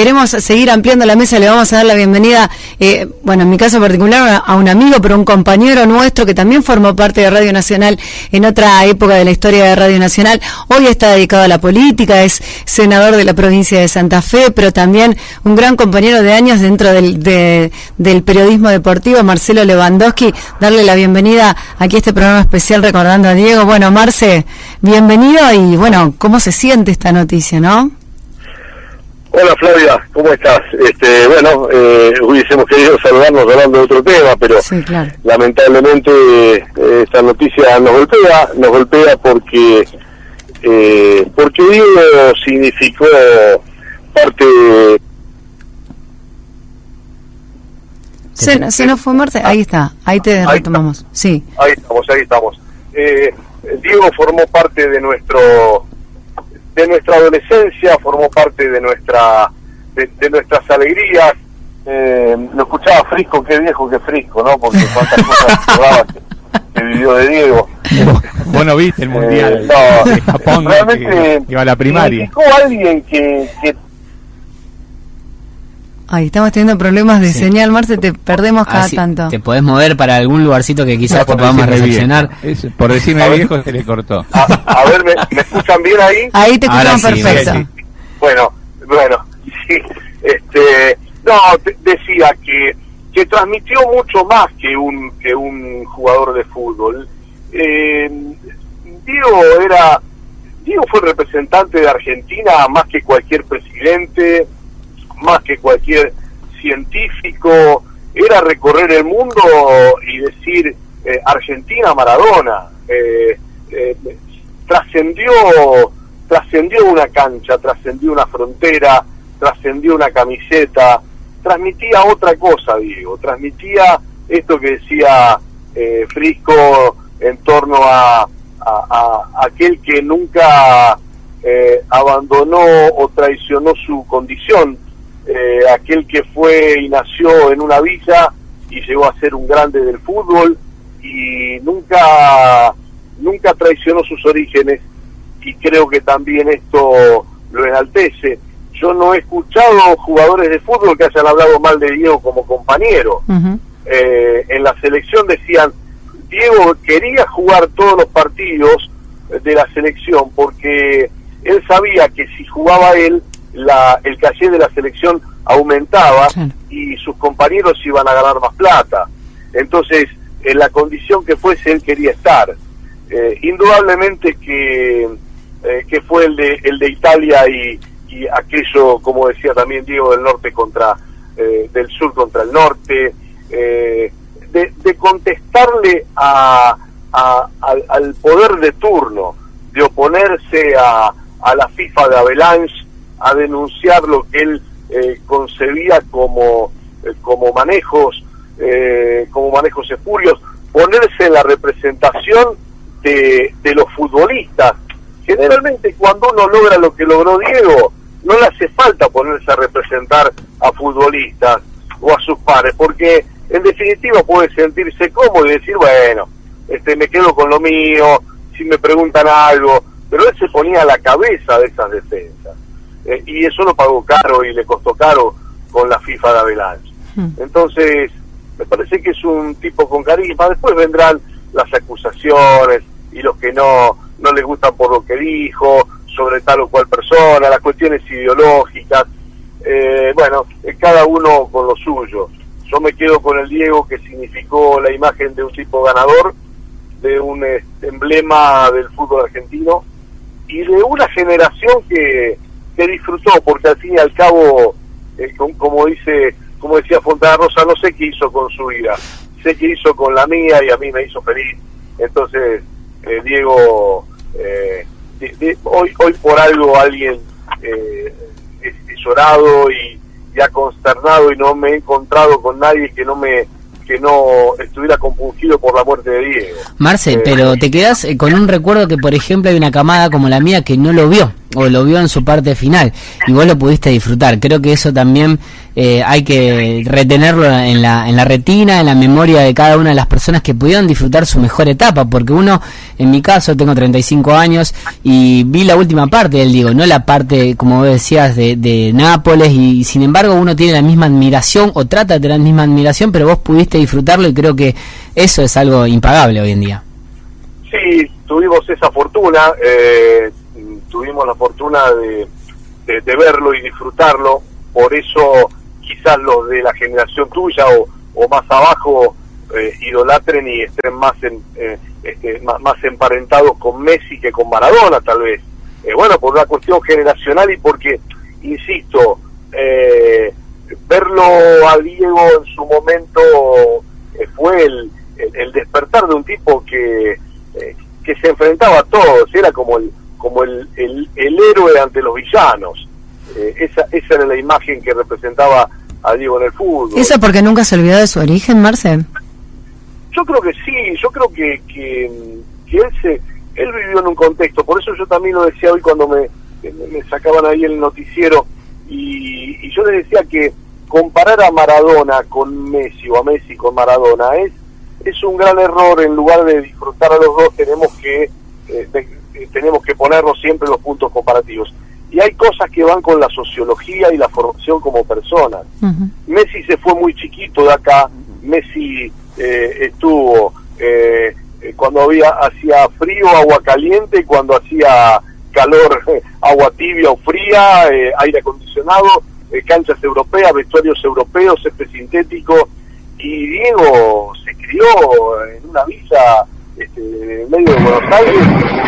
queremos seguir ampliando la mesa, le vamos a dar la bienvenida, eh, bueno, en mi caso particular, a un amigo, pero un compañero nuestro que también formó parte de Radio Nacional en otra época de la historia de Radio Nacional. Hoy está dedicado a la política, es senador de la provincia de Santa Fe, pero también un gran compañero de años dentro del, del periodismo deportivo, Marcelo Lewandowski. Darle la bienvenida aquí a este programa especial recordando a Diego. Bueno, Marce, bienvenido y bueno, ¿cómo se siente esta noticia, no? Hola Flavia, ¿cómo estás? Este, bueno, eh, hubiésemos querido saludarnos hablando de otro tema, pero lamentablemente eh, esta noticia nos golpea, nos golpea porque eh, porque Diego significó parte se, se, nos fue Marte, ahí está, ahí te retomamos, sí. Ahí estamos, ahí estamos. Eh, Diego formó parte de nuestro de nuestra adolescencia, formó parte de nuestra de, nuestras alegrías. Eh, lo escuchaba Frisco, qué viejo que Frisco, ¿no? Porque cuántas cosas que vivió de Diego. Bueno, viste el mundial eh, de Japón realmente iba a la primaria. alguien que, que Ahí estamos teniendo problemas de señal, Marce, te perdemos cada tanto. Te podés mover para algún lugarcito que quizás te podamos recepcionar. por decirme viejo se le cortó. A, ver, ¿me, escuchan bien ahí? Ahí te escuchamos perfecto. Bueno, bueno, sí. Este, no, decía que, que transmitió mucho más que un, que un jugador de fútbol. Eh, Diego era, Diego fue representante de Argentina más que cualquier presidente, más que cualquier científico, era recorrer el mundo y decir eh, Argentina Maradona. Eh, eh, trascendió trascendió una cancha, trascendió una frontera, trascendió una camiseta, transmitía otra cosa, Diego, transmitía esto que decía Frisco en torno a, a, aquel que nunca abandonó o traicionó su condición, eh, aquel que fue y nació en una villa y llegó a ser un grande del fútbol y nunca nunca traicionó sus orígenes y creo que también esto lo enaltece. Yo no he escuchado jugadores de fútbol que hayan hablado mal de Diego como compañero. Eh, en la selección decían, Diego quería jugar todos los partidos de la selección porque él sabía que si jugaba él la, el caché de la selección aumentaba y sus compañeros iban a ganar más plata. Entonces, en la condición que fuese, él quería estar. Eh, indudablemente que, eh, que fue el de, el de Italia y, y, aquello, como decía también Diego, del norte contra, eh, del sur contra el norte, de, de, contestarle a, al, al, poder de turno, de oponerse a, a la FIFA de Avalanche, a denunciar lo que él eh, concebía como, eh, como manejos, eh, como manejos espurios, ponerse en la representación de, de los futbolistas. Generalmente cuando uno logra lo que logró Diego, no le hace falta ponerse a representar a futbolistas o a sus pares, porque en definitiva puede sentirse cómodo y decir, bueno, este me quedo con lo mío, si me preguntan algo, pero él se ponía a la cabeza de esas defensas. Eh, y eso lo pagó caro y le costó caro con la FIFA de Avalanche. Hmm. Entonces, me parece que es un tipo con carisma. Después vendrán las acusaciones y los que no, no les gustan por lo que dijo sobre tal o cual persona, las cuestiones ideológicas. Eh, bueno, eh, cada uno con lo suyo. Yo me quedo con el Diego que significó la imagen de un tipo ganador, de un emblema del fútbol argentino y de una generación que que disfrutó, porque al fin y al cabo, eh, como, dice, como decía Fontana Rosa, no sé qué hizo con su vida, sé qué hizo con la mía y a mí me hizo feliz. Entonces, eh, Diego, eh, hoy, hoy por algo alguien es, llorado y, y ha consternado y no me he encontrado con nadie que no me que no estuviera compungido por la muerte de Diego. Marce, pero te quedas con un recuerdo que, por ejemplo, hay una camada como la mía que no lo vio o lo vio en su parte final y vos lo pudiste disfrutar. Creo que eso también eh, hay que retenerlo en la, en la retina, en la memoria de cada una de las personas que pudieron disfrutar su mejor etapa, porque uno, en mi caso, tengo 35 años y vi la última parte del Diego, no la parte, como decías, de, de Nápoles y, sin embargo uno tiene la misma admiración o trata de la misma admiración, pero vos pudiste disfrutarlo y creo que eso es algo impagable hoy en día. Sí, tuvimos esa fortuna, eh, tuvimos la fortuna de, de, verlo y disfrutarlo, por eso quizás los de la generación tuya o, más abajo eh, idolatren y estén más, en, eh, este, más, más, emparentados con Messi que con Maradona tal vez. Eh, bueno, por una cuestión generacional y porque, insisto, verlo a Diego en su momento fue el, el, despertar de un tipo que, que se enfrentaba a todos, era como el, como el, el, el héroe ante los villanos. Eh, esa, esa era la imagen que representaba a Diego en el fútbol. ¿Eso porque nunca se olvidó de su origen, Marcel? Yo creo que sí, yo creo que, que, él se él vivió en un contexto, por eso yo también lo decía hoy cuando me, me sacaban ahí el noticiero y, y yo les decía que comparar a Maradona con Messi o a Messi con Maradona es es un gran error en lugar de disfrutar a los dos tenemos que eh, eh, tenemos que ponernos siempre los puntos comparativos. Y hay cosas que van con la sociología y la formación como persona. Messi se fue muy chiquito de acá, Messi eh, estuvo eh, cuando había hacía frío, agua caliente, cuando hacía calor, agua tibia o fría, aire acondicionado, canchas europeas, vestuarios europeos, este sintético, y Diego se crió en una villa este, en medio de Buenos Aires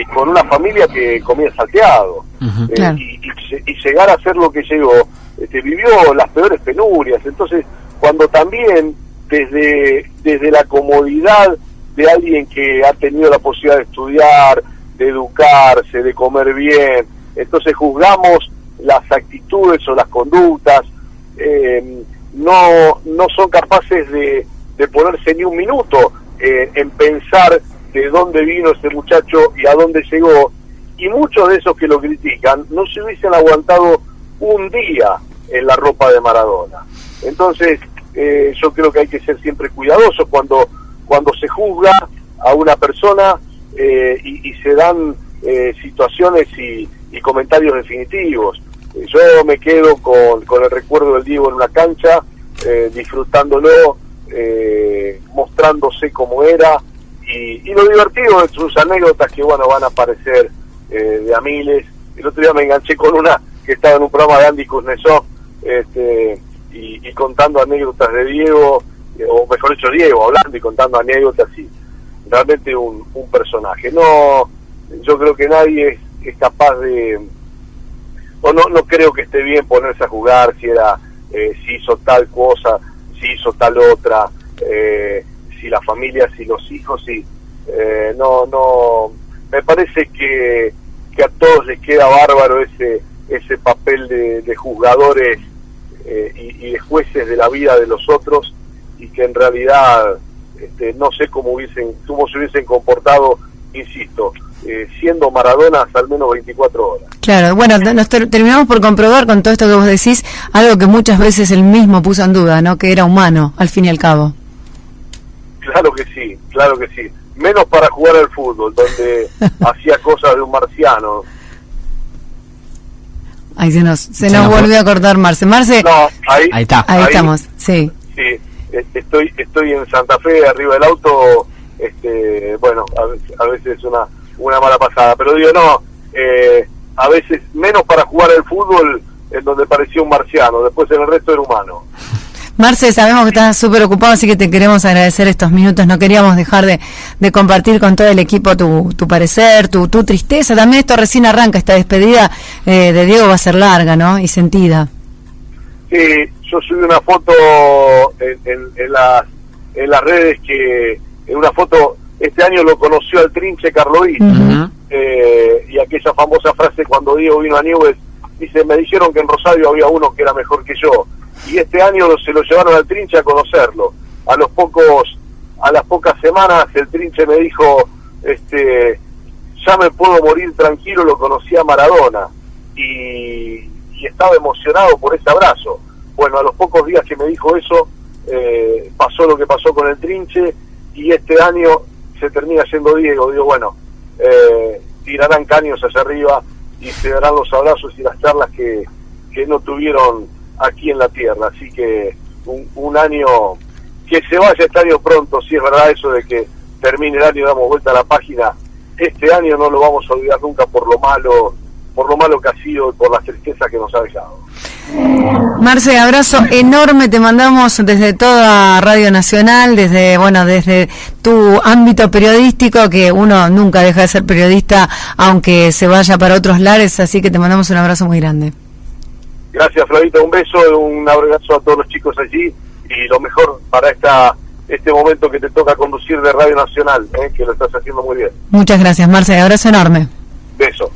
y con una familia que comía salteado. Eh, y, llegar a ser lo que llegó, este, vivió las peores penurias. Entonces, cuando también desde, desde la comodidad de alguien que ha tenido la posibilidad de estudiar, de educarse, de comer bien, entonces juzgamos las actitudes o las conductas, eh, no, no son capaces de, de ponerse ni un minuto eh, en pensar de dónde vino ese muchacho y a dónde llegó, y muchos de esos que lo critican no se hubiesen aguantado un día en la ropa de Maradona. Entonces, eh, yo creo que hay que ser siempre cuidadosos cuando, cuando se juzga a una persona eh, y, se dan eh, situaciones y, comentarios definitivos. Yo me quedo con, con el recuerdo del Diego en una cancha, disfrutándolo, mostrándose como era, y, lo divertido de sus anécdotas que, bueno, van a aparecer eh, de a miles. El otro día me enganché con una que estaba en un programa de Andy Kuznetsov este, y, contando anécdotas de Diego, eh, o mejor dicho, Diego, hablando y contando anécdotas y realmente un, un personaje. No, yo creo que nadie es, capaz de, o no, no creo que esté bien ponerse a jugar si era, eh, si hizo tal cosa, si hizo tal otra. Eh, si la familia, si los hijos, si eh, no, no, me parece que, que a todos les queda bárbaro ese, ese papel de, juzgadores eh, y, de jueces de la vida de los otros y que en realidad este, no sé cómo hubiesen, cómo se hubiesen comportado, insisto, eh, siendo Maradona al menos 24 horas. Claro, bueno, nos terminamos por comprobar con todo esto que vos decís, algo que muchas veces él mismo puso en duda, ¿no? Que era humano, al fin y al cabo. Claro que sí, claro que sí. Menos para jugar al fútbol, donde hacía cosas de un marciano. Ahí se nos, se, nos, volvió a cortar Marce. Marce, no, ahí, está. Ahí, estamos, sí. Sí, estoy, estoy en Santa Fe, arriba del auto, este, bueno, a veces, es una, una mala pasada, pero digo, no, eh, a veces menos para jugar al fútbol en donde parecía un marciano, después en el resto era humano. Marce, sabemos que estás súper ocupado, así que te queremos agradecer estos minutos. No queríamos dejar de, compartir con todo el equipo tu, tu parecer, tu, tu, tristeza. También esto recién arranca, esta despedida eh, de Diego va a ser larga, ¿no? Y sentida. Sí, yo subí una foto en, en, las, en las redes que, en una foto, este año lo conoció al Trinche Carloí, eh, y aquella famosa frase cuando Diego vino a Newell's, dice, me dijeron que en Rosario había uno que era mejor que yo y este año se lo llevaron al Trinche a conocerlo. A los pocos, a las pocas semanas el Trinche me dijo, este, ya me puedo morir tranquilo, lo conocí a Maradona. y, estaba emocionado por ese abrazo. Bueno, a los pocos días que me dijo eso, eh, pasó lo que pasó con el trinche y este año se termina siendo Diego. Digo, bueno, eh, tirarán caños hacia arriba y se darán los abrazos y las charlas que, que no tuvieron aquí en la tierra. Así que un, un año que se vaya este año pronto, si es verdad eso de que termine el año y damos vuelta a la página, este año no lo vamos a olvidar nunca por lo malo, por lo malo que ha sido y por la tristeza que nos ha dejado. Marce, abrazo enorme te mandamos desde toda Radio Nacional, desde bueno, desde tu ámbito periodístico que uno nunca deja de ser periodista aunque se vaya para otros lares, así que te mandamos un abrazo muy grande. Gracias, Flavita, un beso, un abrazo a todos los chicos allí y lo mejor para esta este momento que te toca conducir de Radio Nacional, ¿eh? que lo estás haciendo muy bien. Muchas gracias, Marce. Abrazo enorme. Beso.